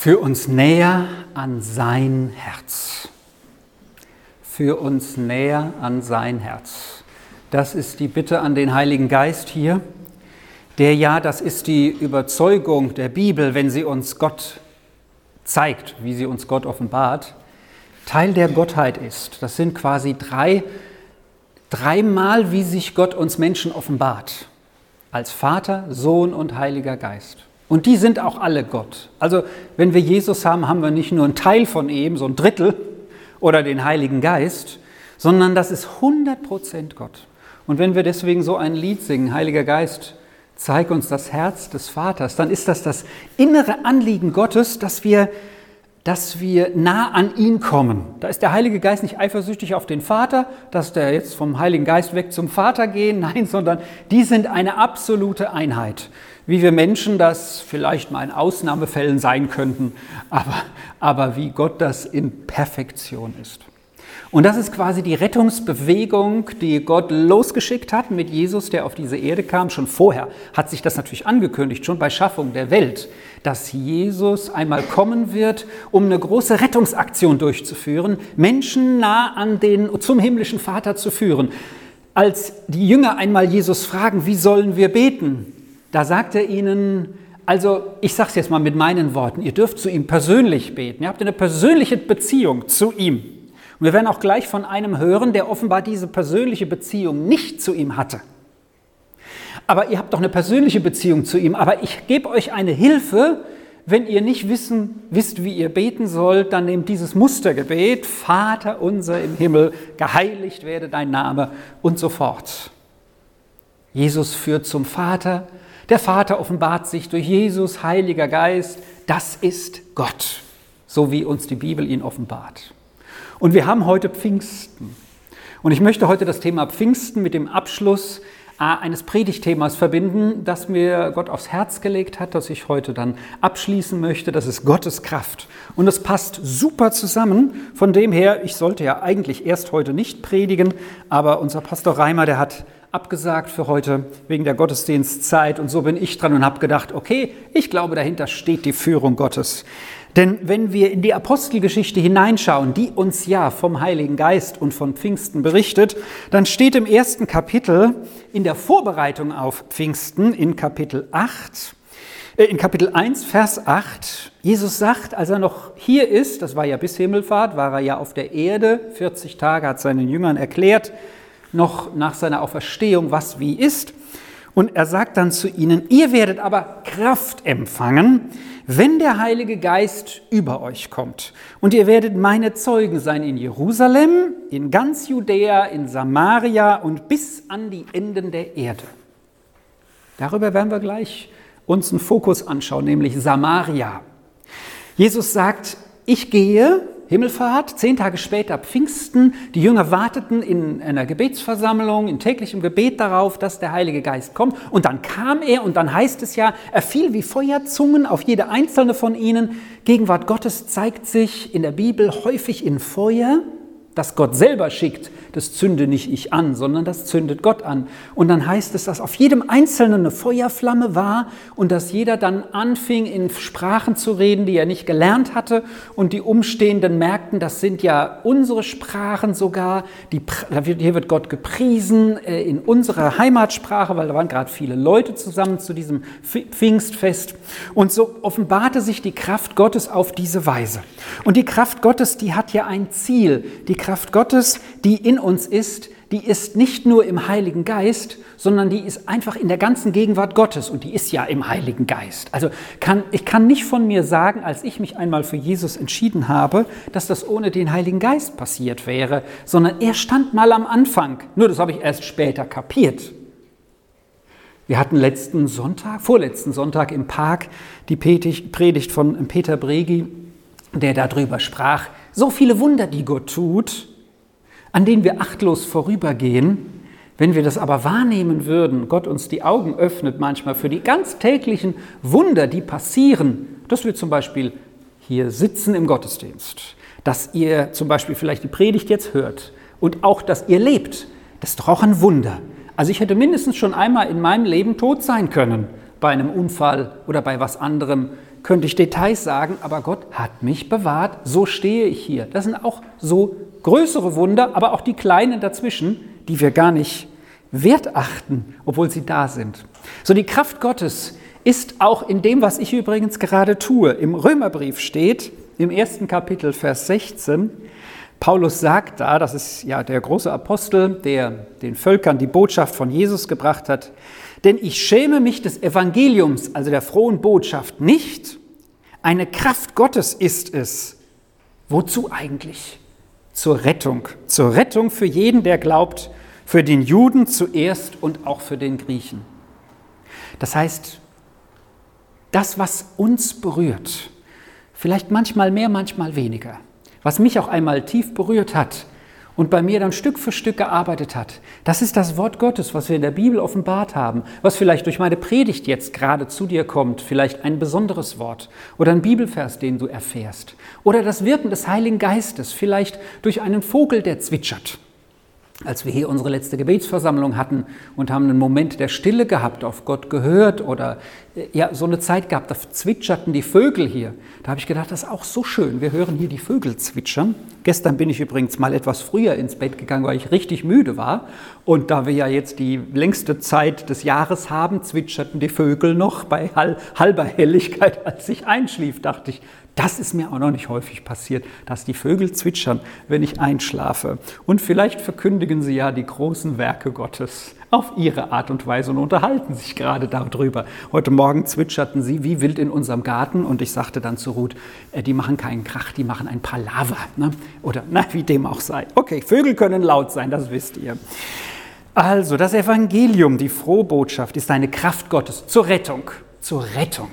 für uns näher an sein Herz. Für uns näher an sein Herz. Das ist die Bitte an den Heiligen Geist hier, der ja, das ist die Überzeugung der Bibel, wenn sie uns Gott zeigt, wie sie uns Gott offenbart, Teil der Gottheit ist. Das sind quasi drei, dreimal, wie sich Gott uns Menschen offenbart. Als Vater, Sohn und Heiliger Geist. Und die sind auch alle Gott. Also wenn wir Jesus haben, haben wir nicht nur einen Teil von ihm, so ein Drittel oder den Heiligen Geist, sondern das ist 100% Gott. Und wenn wir deswegen so ein Lied singen, Heiliger Geist, zeig uns das Herz des Vaters, dann ist das das innere Anliegen Gottes, dass wir, dass wir nah an ihn kommen. Da ist der Heilige Geist nicht eifersüchtig auf den Vater, dass der jetzt vom Heiligen Geist weg zum Vater gehen, nein, sondern die sind eine absolute Einheit wie wir Menschen das vielleicht mal in Ausnahmefällen sein könnten, aber, aber wie Gott das in Perfektion ist. Und das ist quasi die Rettungsbewegung, die Gott losgeschickt hat mit Jesus, der auf diese Erde kam. Schon vorher hat sich das natürlich angekündigt, schon bei Schaffung der Welt, dass Jesus einmal kommen wird, um eine große Rettungsaktion durchzuführen, Menschen nah an den zum himmlischen Vater zu führen. Als die Jünger einmal Jesus fragen, wie sollen wir beten? Da sagt er ihnen, also ich sage es jetzt mal mit meinen Worten, ihr dürft zu ihm persönlich beten, ihr habt eine persönliche Beziehung zu ihm. Und wir werden auch gleich von einem hören, der offenbar diese persönliche Beziehung nicht zu ihm hatte. Aber ihr habt doch eine persönliche Beziehung zu ihm, aber ich gebe euch eine Hilfe, wenn ihr nicht wissen, wisst, wie ihr beten sollt, dann nehmt dieses Mustergebet, Vater unser im Himmel, geheiligt werde dein Name und so fort. Jesus führt zum Vater, der Vater offenbart sich durch Jesus, Heiliger Geist. Das ist Gott, so wie uns die Bibel ihn offenbart. Und wir haben heute Pfingsten. Und ich möchte heute das Thema Pfingsten mit dem Abschluss äh, eines Predigtthemas verbinden, das mir Gott aufs Herz gelegt hat, das ich heute dann abschließen möchte. Das ist Gottes Kraft. Und es passt super zusammen. Von dem her, ich sollte ja eigentlich erst heute nicht predigen, aber unser Pastor Reimer, der hat abgesagt für heute wegen der Gottesdienstzeit. Und so bin ich dran und habe gedacht, okay, ich glaube, dahinter steht die Führung Gottes. Denn wenn wir in die Apostelgeschichte hineinschauen, die uns ja vom Heiligen Geist und von Pfingsten berichtet, dann steht im ersten Kapitel in der Vorbereitung auf Pfingsten in Kapitel 8, äh, in Kapitel 1, Vers 8, Jesus sagt, als er noch hier ist, das war ja bis Himmelfahrt, war er ja auf der Erde, 40 Tage hat seinen Jüngern erklärt, noch nach seiner Auferstehung, was wie ist. Und er sagt dann zu ihnen, ihr werdet aber Kraft empfangen, wenn der Heilige Geist über euch kommt. Und ihr werdet meine Zeugen sein in Jerusalem, in ganz Judäa, in Samaria und bis an die Enden der Erde. Darüber werden wir gleich uns einen Fokus anschauen, nämlich Samaria. Jesus sagt, ich gehe Himmelfahrt, zehn Tage später Pfingsten. Die Jünger warteten in einer Gebetsversammlung, in täglichem Gebet darauf, dass der Heilige Geist kommt. Und dann kam er und dann heißt es ja, er fiel wie Feuerzungen auf jede einzelne von ihnen. Gegenwart Gottes zeigt sich in der Bibel häufig in Feuer das Gott selber schickt, das zünde nicht ich an, sondern das zündet Gott an. Und dann heißt es, dass auf jedem Einzelnen eine Feuerflamme war und dass jeder dann anfing, in Sprachen zu reden, die er nicht gelernt hatte. Und die Umstehenden merkten, das sind ja unsere Sprachen sogar. Die, hier wird Gott gepriesen äh, in unserer Heimatsprache, weil da waren gerade viele Leute zusammen zu diesem Pfingstfest. Und so offenbarte sich die Kraft Gottes auf diese Weise. Und die Kraft Gottes, die hat ja ein Ziel. Die Kraft Gottes, die in uns ist, die ist nicht nur im Heiligen Geist, sondern die ist einfach in der ganzen Gegenwart Gottes und die ist ja im Heiligen Geist. Also kann, ich kann nicht von mir sagen, als ich mich einmal für Jesus entschieden habe, dass das ohne den Heiligen Geist passiert wäre, sondern er stand mal am Anfang. Nur das habe ich erst später kapiert. Wir hatten letzten Sonntag, vorletzten Sonntag im Park die Predigt von Peter Bregi, der darüber sprach, so viele Wunder, die Gott tut, an denen wir achtlos vorübergehen. Wenn wir das aber wahrnehmen würden, Gott uns die Augen öffnet manchmal für die ganz täglichen Wunder, die passieren, dass wir zum Beispiel hier sitzen im Gottesdienst, dass ihr zum Beispiel vielleicht die Predigt jetzt hört und auch, dass ihr lebt, das ist doch auch ein Wunder. Also ich hätte mindestens schon einmal in meinem Leben tot sein können, bei einem Unfall oder bei was anderem. könnte ich Details sagen, aber Gott hat mich bewahrt, so stehe ich hier. Das sind auch so größere Wunder, aber auch die kleinen dazwischen, die wir gar nicht wert achten, obwohl sie da sind. So die Kraft Gottes ist auch in dem, was ich übrigens gerade tue. Im Römerbrief steht, im ersten Kapitel, Vers 16, Paulus sagt da, das ist ja der große Apostel, der den Völkern die Botschaft von Jesus gebracht hat, denn ich schäme mich des Evangeliums, also der frohen Botschaft, nicht. Eine Kraft Gottes ist es. Wozu eigentlich? Zur Rettung. Zur Rettung für jeden, der glaubt, für den Juden zuerst und auch für den Griechen. Das heißt, das, was uns berührt, vielleicht manchmal mehr, manchmal weniger, was mich auch einmal tief berührt hat und bei mir dann Stück für Stück gearbeitet hat, das ist das Wort Gottes, was wir in der Bibel offenbart haben, was vielleicht durch meine Predigt jetzt gerade zu dir kommt, vielleicht ein besonderes Wort oder ein Bibelvers, den du erfährst, oder das Wirken des Heiligen Geistes, vielleicht durch einen Vogel, der zwitschert. Als wir hier unsere letzte Gebetsversammlung hatten und haben einen Moment der Stille gehabt, auf Gott gehört oder ja, so eine Zeit gehabt, da zwitscherten die Vögel hier. Da habe ich gedacht, das ist auch so schön. Wir hören hier die Vögel zwitschern. Gestern bin ich übrigens mal etwas früher ins Bett gegangen, weil ich richtig müde war. Und da wir ja jetzt die längste Zeit des Jahres haben, zwitscherten die Vögel noch bei halber Helligkeit, als ich einschlief, dachte ich, das ist mir auch noch nicht häufig passiert, dass die Vögel zwitschern, wenn ich einschlafe. Und vielleicht verkündigen sie ja die großen Werke Gottes auf ihre Art und Weise und unterhalten sich gerade darüber. Heute Morgen zwitscherten sie wie wild in unserem Garten und ich sagte dann zu Ruth, äh, die machen keinen Krach, die machen ein Palaver. Ne? Oder na, wie dem auch sei. Okay, Vögel können laut sein, das wisst ihr. Also, das Evangelium, die Frohbotschaft, ist eine Kraft Gottes zur Rettung. Zur Rettung.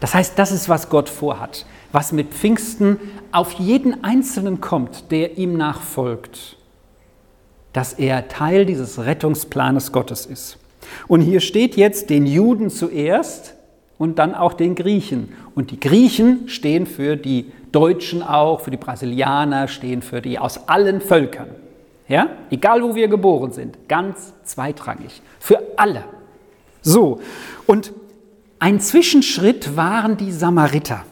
Das heißt, das ist, was Gott vorhat, was mit Pfingsten auf jeden Einzelnen kommt, der ihm nachfolgt, dass er Teil dieses Rettungsplanes Gottes ist. Und hier steht jetzt den Juden zuerst und dann auch den Griechen. Und die Griechen stehen für die Deutschen auch, für die Brasilianer, stehen für die aus allen Völkern. Ja? Egal wo wir geboren sind, ganz zweitrangig. Für alle. So, und ein Zwischenschritt waren die Samariter.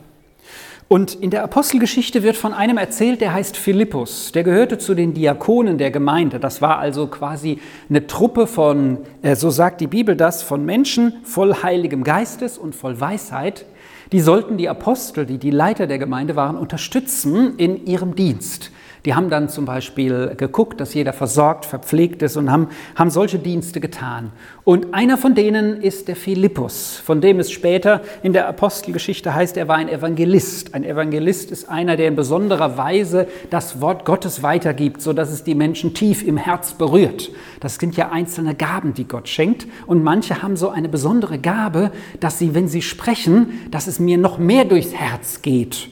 Und in der Apostelgeschichte wird von einem erzählt, der heißt Philippus. Der gehörte zu den Diakonen der Gemeinde. Das war also quasi eine Truppe von, äh, so sagt die Bibel das, von Menschen voll heiligem Geistes und voll Weisheit. Die sollten die Apostel, die die Leiter der Gemeinde waren, unterstützen in ihrem Dienst. Die haben dann zum Beispiel geguckt, dass jeder versorgt, verpflegt ist und haben, haben solche Dienste getan. Und einer von denen ist der Philippus, von dem es später in der Apostelgeschichte heißt, er war ein Evangelist. Ein Evangelist ist einer, der in besonderer Weise das Wort Gottes weitergibt, sodass es die Menschen tief im Herz berührt. Das sind ja einzelne Gaben, die Gott schenkt. Und manche haben so eine besondere Gabe, dass sie, wenn sie sprechen, dass es mir noch mehr durchs Herz geht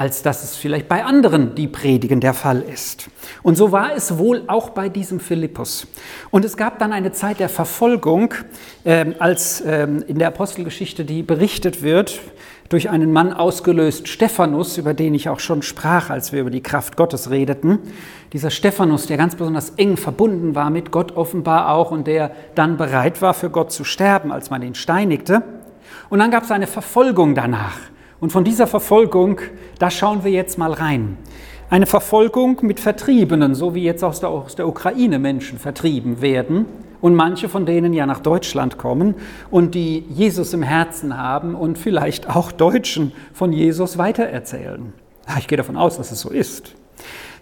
als dass es vielleicht bei anderen, die predigen, der Fall ist. Und so war es wohl auch bei diesem Philippus. Und es gab dann eine Zeit der Verfolgung, äh, als äh, in der Apostelgeschichte, die berichtet wird, durch einen Mann ausgelöst, Stephanus, über den ich auch schon sprach, als wir über die Kraft Gottes redeten. Dieser Stephanus, der ganz besonders eng verbunden war mit Gott offenbar auch und der dann bereit war, für Gott zu sterben, als man ihn steinigte. Und dann gab es eine Verfolgung danach. Und von dieser Verfolgung, da schauen wir jetzt mal rein. Eine Verfolgung mit Vertriebenen, so wie jetzt aus der, aus der Ukraine Menschen vertrieben werden und manche von denen ja nach Deutschland kommen und die Jesus im Herzen haben und vielleicht auch Deutschen von Jesus weitererzählen. Ich gehe davon aus, dass es so ist.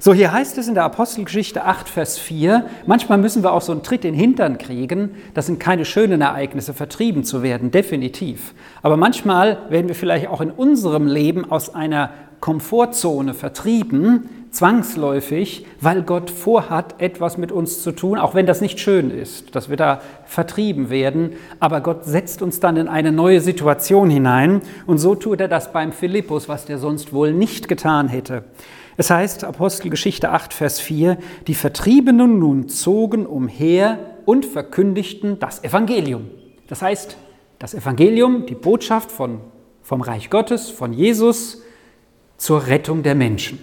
So, hier heißt es in der Apostelgeschichte 8, Vers 4, manchmal müssen wir auch so einen Tritt in den Hintern kriegen. Das sind keine schönen Ereignisse, vertrieben zu werden, definitiv. Aber manchmal werden wir vielleicht auch in unserem Leben aus einer Komfortzone vertrieben, zwangsläufig, weil Gott vorhat, etwas mit uns zu tun, auch wenn das nicht schön ist, dass wir da vertrieben werden. Aber Gott setzt uns dann in eine neue Situation hinein. Und so tut er das beim Philippus, was der sonst wohl nicht getan hätte. Es heißt Apostelgeschichte 8, Vers 4, die Vertriebenen nun zogen umher und verkündigten das Evangelium. Das heißt, das Evangelium, die Botschaft von, vom Reich Gottes, von Jesus zur Rettung der Menschen.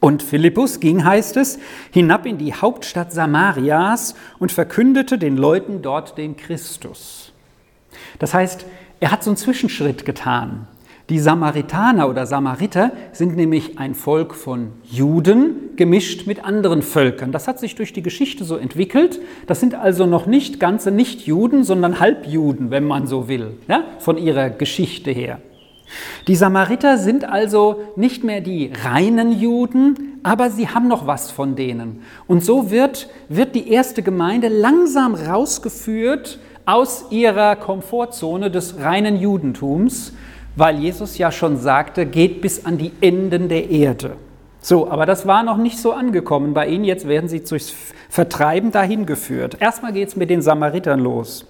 Und Philippus ging, heißt es, hinab in die Hauptstadt Samarias und verkündete den Leuten dort den Christus. Das heißt, er hat so einen Zwischenschritt getan. Die Samaritaner oder Samariter sind nämlich ein Volk von Juden gemischt mit anderen Völkern. Das hat sich durch die Geschichte so entwickelt. Das sind also noch nicht ganze Nicht-Juden, sondern Halbjuden, wenn man so will, ja, von ihrer Geschichte her. Die Samariter sind also nicht mehr die reinen Juden, aber sie haben noch was von denen. Und so wird, wird die erste Gemeinde langsam rausgeführt aus ihrer Komfortzone des reinen Judentums weil Jesus ja schon sagte, geht bis an die Enden der Erde. So, aber das war noch nicht so angekommen bei ihnen. Jetzt werden sie durchs Vertreiben dahin geführt. Erstmal geht es mit den Samaritern los.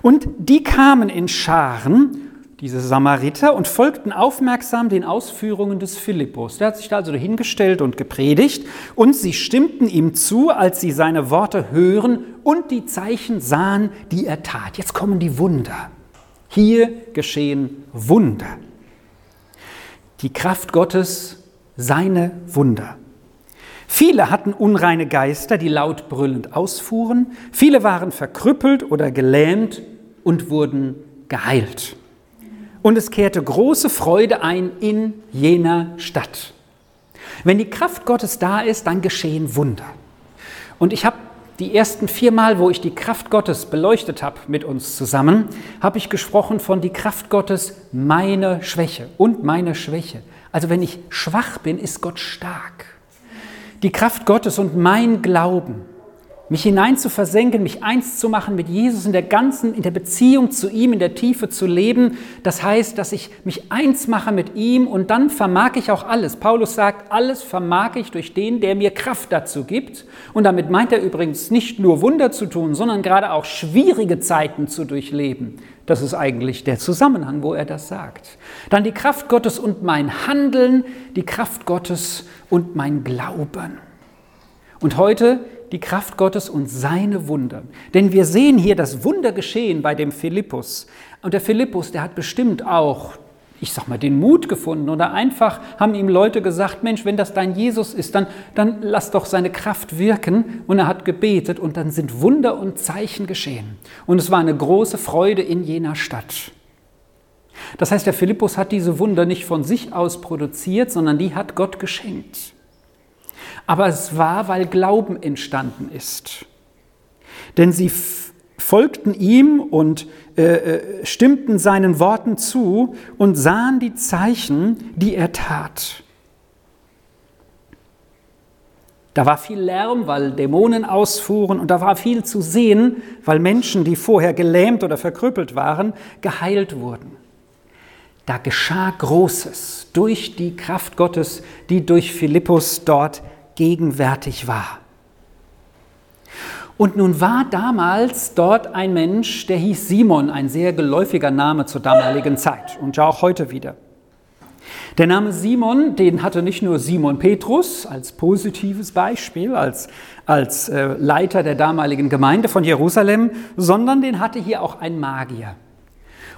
Und die kamen in Scharen, diese Samariter, und folgten aufmerksam den Ausführungen des Philippus. Der hat sich da also hingestellt und gepredigt. Und sie stimmten ihm zu, als sie seine Worte hören und die Zeichen sahen, die er tat. Jetzt kommen die Wunder. Hier geschehen Wunder. Die Kraft Gottes, seine Wunder. Viele hatten unreine Geister, die laut brüllend ausfuhren. Viele waren verkrüppelt oder gelähmt und wurden geheilt. Und es kehrte große Freude ein in jener Stadt. Wenn die Kraft Gottes da ist, dann geschehen Wunder. Und ich habe die ersten vier Mal, wo ich die Kraft Gottes beleuchtet habe mit uns zusammen, habe ich gesprochen von die Kraft Gottes meine Schwäche und meine Schwäche. Also wenn ich schwach bin, ist Gott stark. Die Kraft Gottes und mein Glauben mich hinein zu versenken, mich eins zu machen mit Jesus in der ganzen, in der Beziehung zu ihm, in der Tiefe zu leben. Das heißt, dass ich mich eins mache mit ihm und dann vermag ich auch alles. Paulus sagt, alles vermag ich durch den, der mir Kraft dazu gibt. Und damit meint er übrigens nicht nur Wunder zu tun, sondern gerade auch schwierige Zeiten zu durchleben. Das ist eigentlich der Zusammenhang, wo er das sagt. Dann die Kraft Gottes und mein Handeln, die Kraft Gottes und mein Glauben. Und heute die Kraft Gottes und seine Wunder. Denn wir sehen hier das Wunder geschehen bei dem Philippus. Und der Philippus, der hat bestimmt auch, ich sag mal, den Mut gefunden oder einfach haben ihm Leute gesagt, Mensch, wenn das dein Jesus ist, dann, dann lass doch seine Kraft wirken. Und er hat gebetet und dann sind Wunder und Zeichen geschehen. Und es war eine große Freude in jener Stadt. Das heißt, der Philippus hat diese Wunder nicht von sich aus produziert, sondern die hat Gott geschenkt aber es war, weil Glauben entstanden ist. Denn sie folgten ihm und äh, äh, stimmten seinen Worten zu und sahen die Zeichen, die er tat. Da war viel Lärm, weil Dämonen ausfuhren und da war viel zu sehen, weil Menschen, die vorher gelähmt oder verkrüppelt waren, geheilt wurden. Da geschah Großes durch die Kraft Gottes, die durch Philippus dort gegenwärtig war. Und nun war damals dort ein Mensch, der hieß Simon, ein sehr geläufiger Name zur damaligen Zeit und ja auch heute wieder. Der Name Simon, den hatte nicht nur Simon Petrus als positives Beispiel, als, als äh, Leiter der damaligen Gemeinde von Jerusalem, sondern den hatte hier auch ein Magier.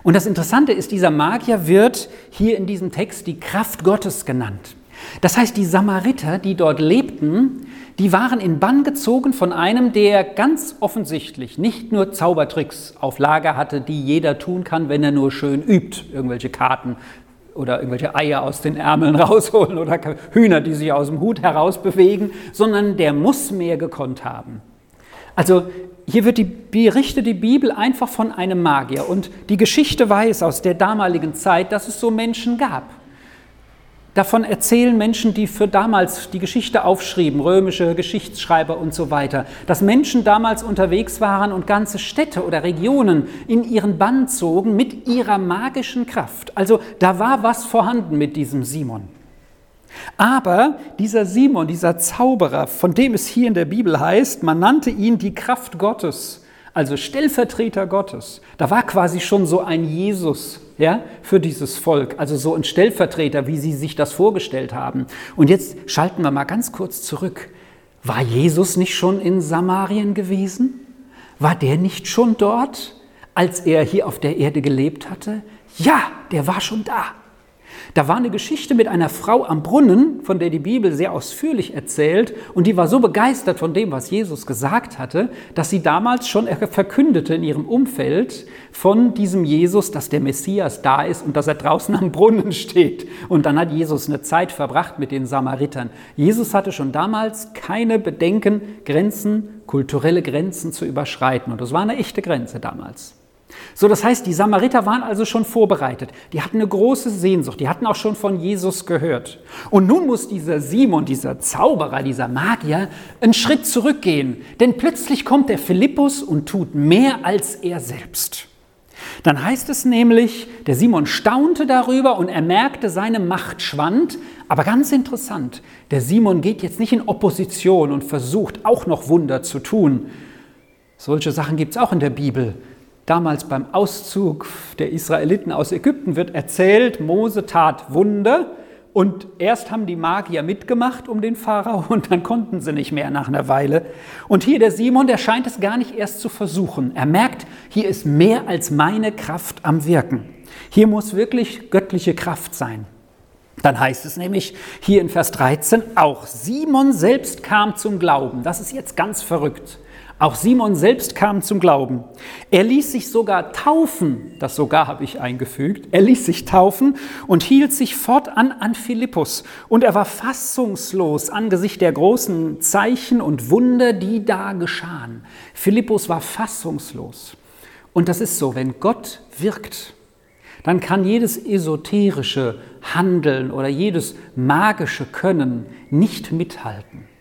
Und das Interessante ist, dieser Magier wird hier in diesem Text die Kraft Gottes genannt. Das heißt, die Samariter, die dort lebten, die waren in Bann gezogen von einem, der ganz offensichtlich nicht nur Zaubertricks auf Lager hatte, die jeder tun kann, wenn er nur schön übt, irgendwelche Karten oder irgendwelche Eier aus den Ärmeln rausholen oder Hühner, die sich aus dem Hut herausbewegen, sondern der muss mehr gekonnt haben. Also hier wird die, berichtet die Bibel einfach von einem Magier und die Geschichte weiß aus der damaligen Zeit, dass es so Menschen gab. Davon erzählen Menschen, die für damals die Geschichte aufschrieben, römische Geschichtsschreiber und so weiter, dass Menschen damals unterwegs waren und ganze Städte oder Regionen in ihren Bann zogen mit ihrer magischen Kraft. Also da war was vorhanden mit diesem Simon. Aber dieser Simon, dieser Zauberer, von dem es hier in der Bibel heißt, man nannte ihn die Kraft Gottes also Stellvertreter Gottes. Da war quasi schon so ein Jesus ja, für dieses Volk, also so ein Stellvertreter, wie sie sich das vorgestellt haben. Und jetzt schalten wir mal ganz kurz zurück. War Jesus nicht schon in Samarien gewesen? War der nicht schon dort, als er hier auf der Erde gelebt hatte? Ja, der war schon da. Da war eine Geschichte mit einer Frau am Brunnen, von der die Bibel sehr ausführlich erzählt, und die war so begeistert von dem, was Jesus gesagt hatte, dass sie damals schon verkündete in ihrem Umfeld von diesem Jesus, dass der Messias da ist und dass er draußen am Brunnen steht. Und dann hat Jesus eine Zeit verbracht mit den Samaritern. Jesus hatte schon damals keine Bedenken, Grenzen, kulturelle Grenzen zu überschreiten. Und das war eine echte Grenze damals. So, das heißt, die Samariter waren also schon vorbereitet. Die hatten eine große Sehnsucht. Die hatten auch schon von Jesus gehört. Und nun muss dieser Simon, dieser Zauberer, dieser Magier, einen Schritt zurückgehen. Denn plötzlich kommt der Philippus und tut mehr als er selbst. Dann heißt es nämlich, der Simon staunte darüber und er merkte, seine Macht schwand. Aber ganz interessant, der Simon geht jetzt nicht in Opposition und versucht auch noch Wunder zu tun. Solche Sachen gibt es auch in der Bibel. Damals beim Auszug der Israeliten aus Ägypten wird erzählt, Mose tat Wunder und erst haben die Magier mitgemacht um den Pharao und dann konnten sie nicht mehr nach einer Weile. Und hier der Simon, der scheint es gar nicht erst zu versuchen. Er merkt, hier ist mehr als meine Kraft am Wirken. Hier muss wirklich göttliche Kraft sein. Dann heißt es nämlich hier in Vers 13, auch Simon selbst kam zum Glauben. Das ist jetzt ganz verrückt. Auch Simon selbst kam zum Glauben. Er ließ sich sogar taufen, das sogar habe ich eingefügt, er ließ sich taufen und hielt sich fortan an Philippus. Und er war fassungslos angesichts der großen Zeichen und Wunder, die da geschahen. Philippus war fassungslos. Und das ist so, wenn Gott wirkt, dann kann jedes esoterische Handeln oder jedes magische Können nicht mithalten.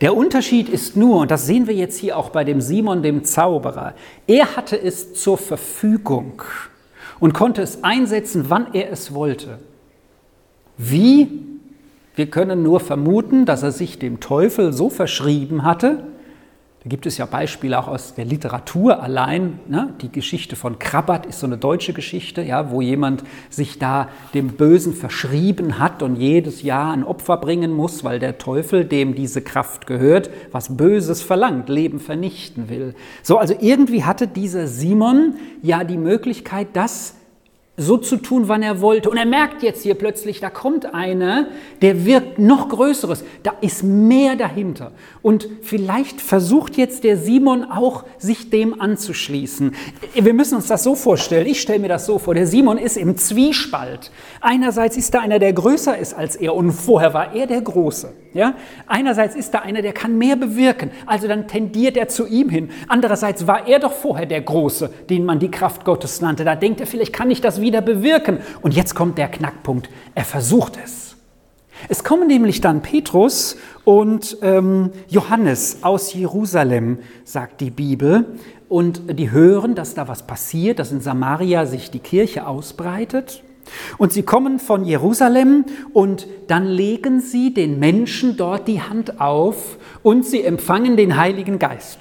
Der Unterschied ist nur, und das sehen wir jetzt hier auch bei dem Simon, dem Zauberer, er hatte es zur Verfügung und konnte es einsetzen, wann er es wollte. Wie? Wir können nur vermuten, dass er sich dem Teufel so verschrieben hatte, da gibt es ja Beispiele auch aus der Literatur allein. Ne? Die Geschichte von Krabbat ist so eine deutsche Geschichte, ja, wo jemand sich da dem Bösen verschrieben hat und jedes Jahr ein Opfer bringen muss, weil der Teufel, dem diese Kraft gehört, was Böses verlangt, Leben vernichten will. So, also irgendwie hatte dieser Simon ja die Möglichkeit, das so zu tun, wann er wollte. Und er merkt jetzt hier plötzlich, da kommt einer, der wirkt noch Größeres. Da ist mehr dahinter. Und vielleicht versucht jetzt der Simon auch, sich dem anzuschließen. Wir müssen uns das so vorstellen. Ich stelle mir das so vor. Der Simon ist im Zwiespalt. Einerseits ist da einer, der größer ist als er. Und vorher war er der Große. Ja? Einerseits ist da einer, der kann mehr bewirken. Also dann tendiert er zu ihm hin. Andererseits war er doch vorher der Große, den man die Kraft Gottes nannte. Da denkt er, vielleicht kann ich das wieder bewirken. Und jetzt kommt der Knackpunkt. Er versucht es. Es kommen nämlich dann Petrus und ähm, Johannes aus Jerusalem, sagt die Bibel, und die hören, dass da was passiert, dass in Samaria sich die Kirche ausbreitet. Und sie kommen von Jerusalem und dann legen sie den Menschen dort die Hand auf und sie empfangen den Heiligen Geist.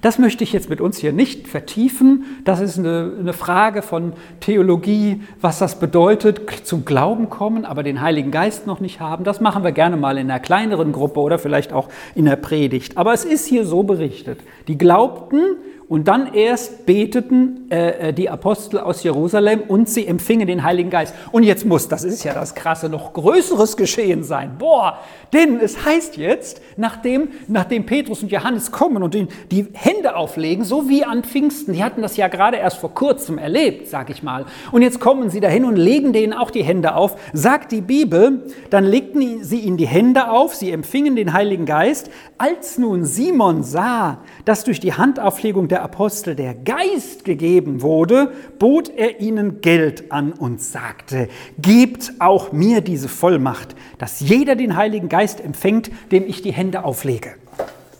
Das möchte ich jetzt mit uns hier nicht vertiefen. Das ist eine, eine, Frage von Theologie, was das bedeutet, zum Glauben kommen, aber den Heiligen Geist noch nicht haben. Das machen wir gerne mal in einer kleineren Gruppe oder vielleicht auch in der Predigt. Aber es ist hier so berichtet. Die glaubten und dann erst beteten äh, äh, die Apostel aus Jerusalem und sie empfingen den Heiligen Geist. Und jetzt muss, das ist ja das Krasse, noch Größeres geschehen sein. Boah, denn es heißt jetzt, nachdem, nachdem Petrus und Johannes kommen und die, die Hände auflegen, so wie an Pfingsten, die hatten das ja gerade erst vor kurzem erlebt, sag ich mal. Und jetzt kommen sie dahin und legen denen auch die Hände auf. Sagt die Bibel, dann legten sie ihnen die Hände auf, sie empfingen den Heiligen Geist. Als nun Simon sah, dass durch die Handauflegung der der Apostel der Geist gegeben wurde, bot er ihnen Geld an und sagte, gebt auch mir diese Vollmacht, dass jeder den Heiligen Geist empfängt, dem ich die Hände auflege.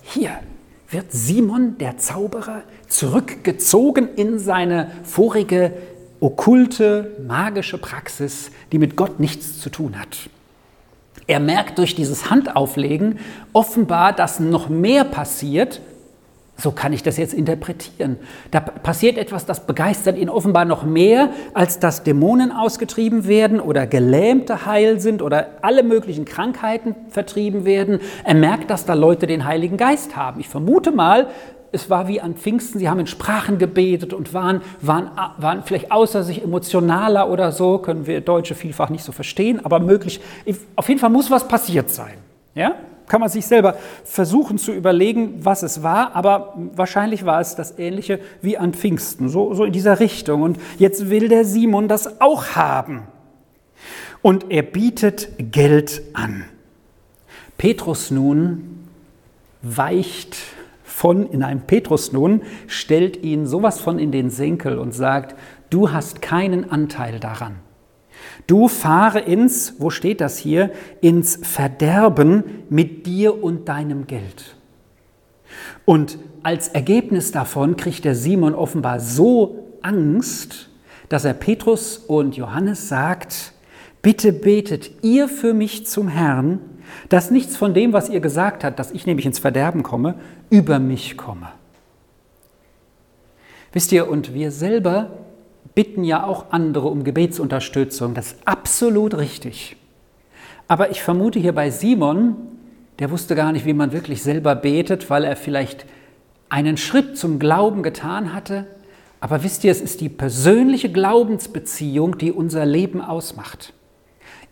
Hier wird Simon, der Zauberer, zurückgezogen in seine vorige okkulte, magische Praxis, die mit Gott nichts zu tun hat. Er merkt durch dieses Handauflegen offenbar, dass noch mehr passiert, so kann ich das jetzt interpretieren. Da passiert etwas, das begeistert ihn offenbar noch mehr, als dass Dämonen ausgetrieben werden oder Gelähmte heil sind oder alle möglichen Krankheiten vertrieben werden. Er merkt, dass da Leute den Heiligen Geist haben. Ich vermute mal, es war wie an Pfingsten, sie haben in Sprachen gebetet und waren, waren, waren vielleicht außer sich emotionaler oder so, können wir Deutsche vielfach nicht so verstehen, aber möglich, auf jeden Fall muss was passiert sein. Ja? Kann man sich selber versuchen zu überlegen, was es war, aber wahrscheinlich war es das Ähnliche wie an Pfingsten, so, so in dieser Richtung. Und jetzt will der Simon das auch haben. Und er bietet Geld an. Petrus nun weicht von, in einem Petrus nun, stellt ihn sowas von in den Senkel und sagt, du hast keinen Anteil daran. Du fahre ins, wo steht das hier, ins Verderben mit dir und deinem Geld. Und als Ergebnis davon kriegt der Simon offenbar so Angst, dass er Petrus und Johannes sagt, bitte betet ihr für mich zum Herrn, dass nichts von dem, was ihr gesagt habt, dass ich nämlich ins Verderben komme, über mich komme. Wisst ihr, und wir selber bitten ja auch andere um Gebetsunterstützung. Das ist absolut richtig. Aber ich vermute hier bei Simon, der wusste gar nicht, wie man wirklich selber betet, weil er vielleicht einen Schritt zum Glauben getan hatte. Aber wisst ihr, es ist die persönliche Glaubensbeziehung, die unser Leben ausmacht.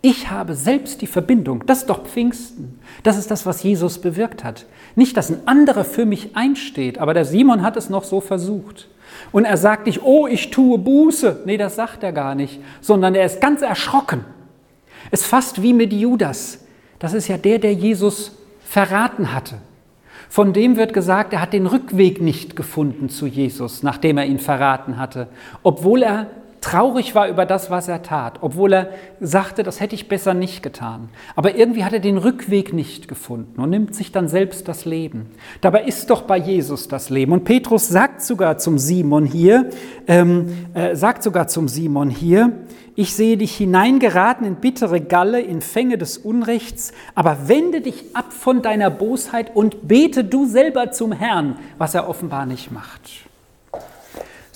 Ich habe selbst die Verbindung. Das ist doch Pfingsten. Das ist das, was Jesus bewirkt hat. Nicht, dass ein anderer für mich einsteht, aber der Simon hat es noch so versucht. Und er sagt nicht, oh, ich tue Buße. Nee, das sagt er gar nicht, sondern er ist ganz erschrocken. Es ist fast wie mit Judas. Das ist ja der, der Jesus verraten hatte. Von dem wird gesagt, er hat den Rückweg nicht gefunden zu Jesus, nachdem er ihn verraten hatte, obwohl er traurig war über das, was er tat, obwohl er sagte, das hätte ich besser nicht getan. Aber irgendwie hat er den Rückweg nicht gefunden und nimmt sich dann selbst das Leben. Dabei ist doch bei Jesus das Leben. Und Petrus sagt sogar zum Simon hier, ähm, äh, sagt sogar zum Simon hier, ich sehe dich hineingeraten in bittere Galle, in Fänge des Unrechts, aber wende dich ab von deiner Bosheit und bete du selber zum Herrn, was er offenbar nicht macht.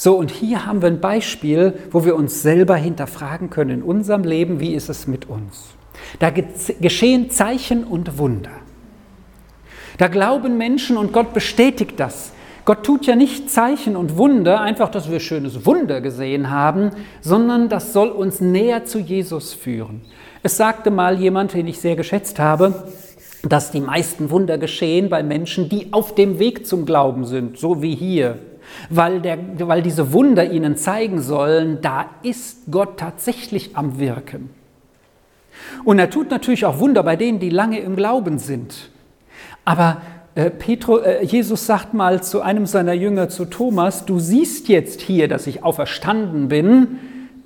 So, und hier haben wir ein Beispiel, wo wir uns selber hinterfragen können in unserem Leben, wie ist es mit uns? Da geschehen Zeichen und Wunder. Da glauben Menschen und Gott bestätigt das. Gott tut ja nicht Zeichen und Wunder, einfach, dass wir schönes Wunder gesehen haben, sondern das soll uns näher zu Jesus führen. Es sagte mal jemand, den ich sehr geschätzt habe, dass die meisten Wunder geschehen bei Menschen, die auf dem Weg zum Glauben sind, so wie hier weil, der, weil diese Wunder ihnen zeigen sollen, da ist Gott tatsächlich am Wirken. Und er tut natürlich auch Wunder bei denen, die lange im Glauben sind. Aber äh, Petro, äh, Jesus sagt mal zu einem seiner Jünger, zu Thomas, du siehst jetzt hier, dass ich auferstanden bin,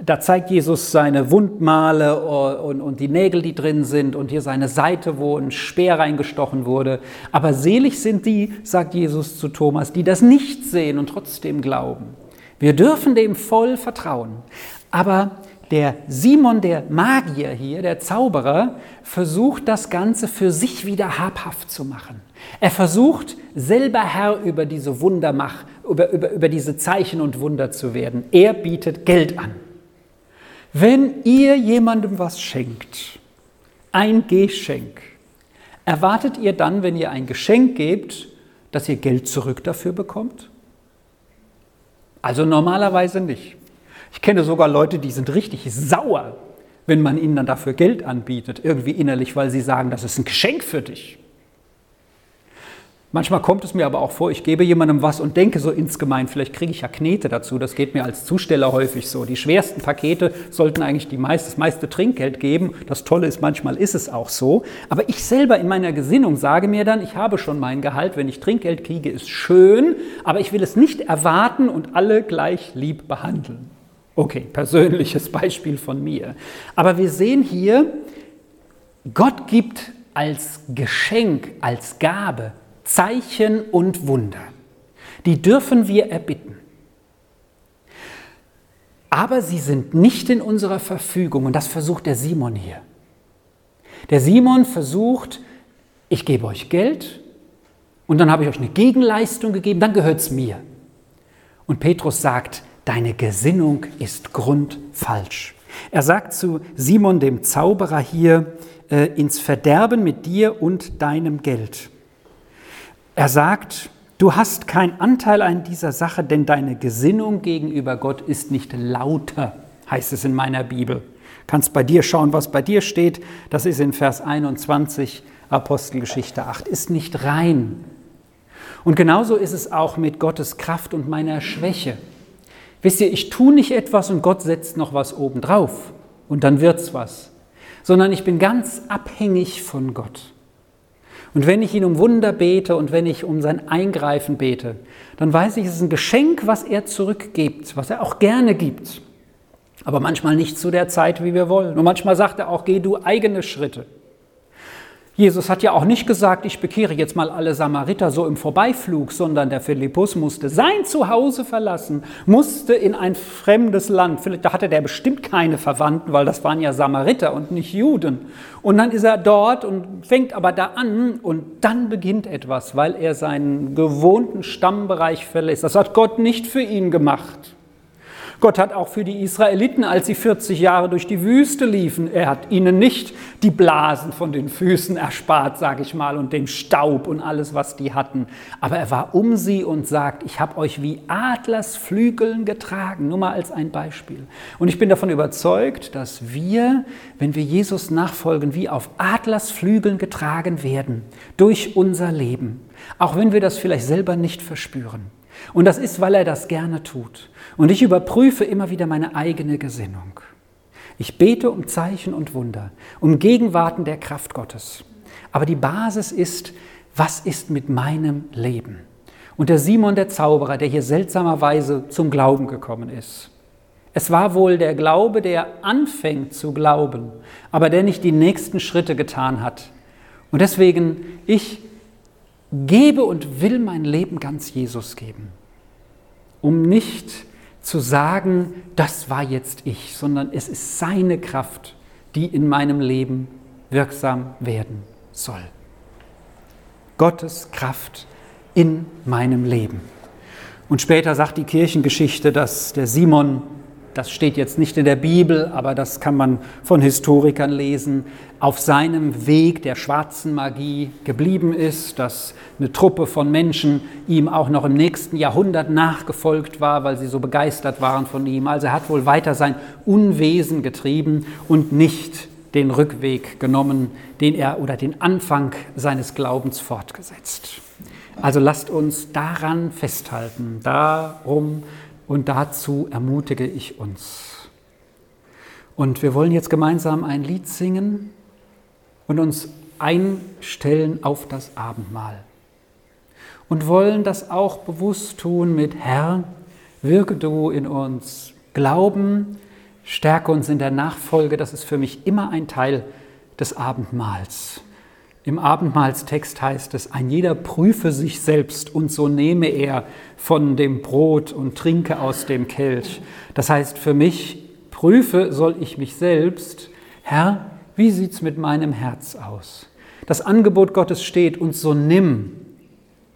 da zeigt Jesus seine Wundmale und, und, die Nägel, die drin sind und hier seine Seite, wo ein Speer reingestochen wurde. Aber selig sind die, sagt Jesus zu Thomas, die das nicht sehen und trotzdem glauben. Wir dürfen dem voll vertrauen. Aber der Simon, der Magier hier, der Zauberer, versucht das Ganze für sich wieder habhaft zu machen. Er versucht selber Herr über diese Wundermach, über, über, über diese Zeichen und Wunder zu werden. Er bietet Geld an. Wenn ihr jemandem was schenkt, ein Geschenk, erwartet ihr dann, wenn ihr ein Geschenk gebt, dass ihr Geld zurück dafür bekommt? Also normalerweise nicht. Ich kenne sogar Leute, die sind richtig sauer, wenn man ihnen dann dafür Geld anbietet, irgendwie innerlich, weil sie sagen, das ist ein Geschenk für dich. Manchmal kommt es mir aber auch vor, ich gebe jemandem was und denke so insgemein, vielleicht kriege ich ja Knete dazu. Das geht mir als Zusteller häufig so. Die schwersten Pakete sollten eigentlich die meist, das meiste Trinkgeld geben. Das Tolle ist, manchmal ist es auch so. Aber ich selber in meiner Gesinnung sage mir dann, ich habe schon mein Gehalt, wenn ich Trinkgeld kriege, ist schön, aber ich will es nicht erwarten und alle gleich lieb behandeln. Okay, persönliches Beispiel von mir. Aber wir sehen hier, Gott gibt als Geschenk, als Gabe Zeichen und Wunder. Die dürfen wir erbitten. Aber sie sind nicht in unserer Verfügung und das versucht der Simon hier. Der Simon versucht, ich gebe euch Geld und dann habe ich euch eine Gegenleistung gegeben, dann gehört es mir. Und Petrus sagt, deine Gesinnung ist grundfalsch. Er sagt zu Simon dem Zauberer hier, äh, ins Verderben mit dir und deinem Geld. Er sagt, Du hast keinen Anteil an dieser Sache, denn deine Gesinnung gegenüber Gott ist nicht lauter, heißt es in meiner Bibel. Kannst bei dir schauen, was bei dir steht. Das ist in Vers 21 Apostelgeschichte 8. Ist nicht rein. Und genauso ist es auch mit Gottes Kraft und meiner Schwäche. Wisst ihr, ich tue nicht etwas und Gott setzt noch was obendrauf und dann wird's was, sondern ich bin ganz abhängig von Gott. Und wenn ich ihn um Wunder bete und wenn ich um sein Eingreifen bete, dann weiß ich, es ist ein Geschenk, was er zurückgibt, was er auch gerne gibt. Aber manchmal nicht zu der Zeit, wie wir wollen. Und manchmal sagt er auch, geh du eigene Schritte. Jesus hat ja auch nicht gesagt, ich bekehre jetzt mal alle Samariter so im Vorbeiflug, sondern der Philippus musste sein Zuhause verlassen, musste in ein fremdes Land. Da hatte der bestimmt keine Verwandten, weil das waren ja Samariter und nicht Juden. Und dann ist er dort und fängt aber da an und dann beginnt etwas, weil er seinen gewohnten Stammbereich verlässt. Das hat Gott nicht für ihn gemacht. Gott hat auch für die Israeliten, als sie 40 Jahre durch die Wüste liefen, er hat ihnen nicht die Blasen von den Füßen erspart, sage ich mal, und den Staub und alles, was die hatten. Aber er war um sie und sagt, ich habe euch wie Adlersflügeln getragen, nur mal als ein Beispiel. Und ich bin davon überzeugt, dass wir, wenn wir Jesus nachfolgen, wie auf Adlersflügeln getragen werden durch unser Leben, auch wenn wir das vielleicht selber nicht verspüren. Und das ist, weil er das gerne tut. Und ich überprüfe immer wieder meine eigene Gesinnung. Ich bete um Zeichen und Wunder, um Gegenwarten der Kraft Gottes. Aber die Basis ist, was ist mit meinem Leben? Und der Simon der Zauberer, der hier seltsamerweise zum Glauben gekommen ist. Es war wohl der Glaube, der anfängt zu glauben, aber der nicht die nächsten Schritte getan hat. Und deswegen, ich gebe und will mein Leben ganz Jesus geben, um nicht zu sagen, das war jetzt ich, sondern es ist seine Kraft, die in meinem Leben wirksam werden soll. Gottes Kraft in meinem Leben. Und später sagt die Kirchengeschichte, dass der Simon das steht jetzt nicht in der Bibel, aber das kann man von Historikern lesen, auf seinem Weg der schwarzen Magie geblieben ist, dass eine Truppe von Menschen ihm auch noch im nächsten Jahrhundert nachgefolgt war, weil sie so begeistert waren von ihm. Also er hat wohl weiter sein Unwesen getrieben und nicht den Rückweg genommen, den er oder den Anfang seines Glaubens fortgesetzt. Also lasst uns daran festhalten, darum und dazu ermutige ich uns. Und wir wollen jetzt gemeinsam ein Lied singen und uns einstellen auf das Abendmahl. Und wollen das auch bewusst tun mit Herr, wirke du in uns. Glauben, stärke uns in der Nachfolge, das ist für mich immer ein Teil des Abendmahls. Im Abendmahlstext heißt es, ein jeder prüfe sich selbst und so nehme er von dem Brot und trinke aus dem Kelch. Das heißt für mich, prüfe soll ich mich selbst, Herr, wie sieht's mit meinem Herz aus? Das Angebot Gottes steht und so nimm.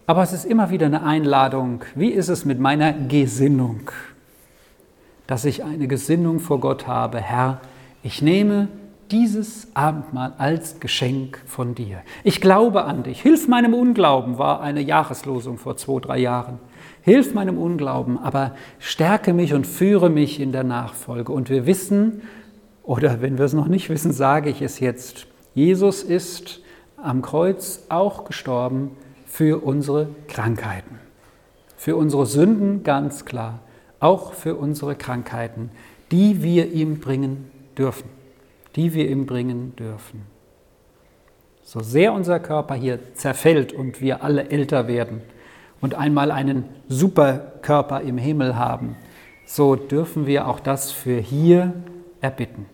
Aber es ist immer wieder eine Einladung. Wie ist es mit meiner Gesinnung? Dass ich eine Gesinnung vor Gott habe, Herr, ich nehme dieses Abendmahl als Geschenk von dir. Ich glaube an dich. Hilf meinem Unglauben war eine Jahreslosung vor zwei, drei Jahren. Hilf meinem Unglauben, aber stärke mich und führe mich in der Nachfolge. Und wir wissen, oder wenn wir es noch nicht wissen, sage ich es jetzt, Jesus ist am Kreuz auch gestorben für unsere Krankheiten. Für unsere Sünden ganz klar, auch für unsere Krankheiten, die wir ihm bringen dürfen die wir ihm bringen dürfen. So sehr unser Körper hier zerfällt und wir alle älter werden und einmal einen Superkörper im Himmel haben, so dürfen wir auch das für hier erbitten.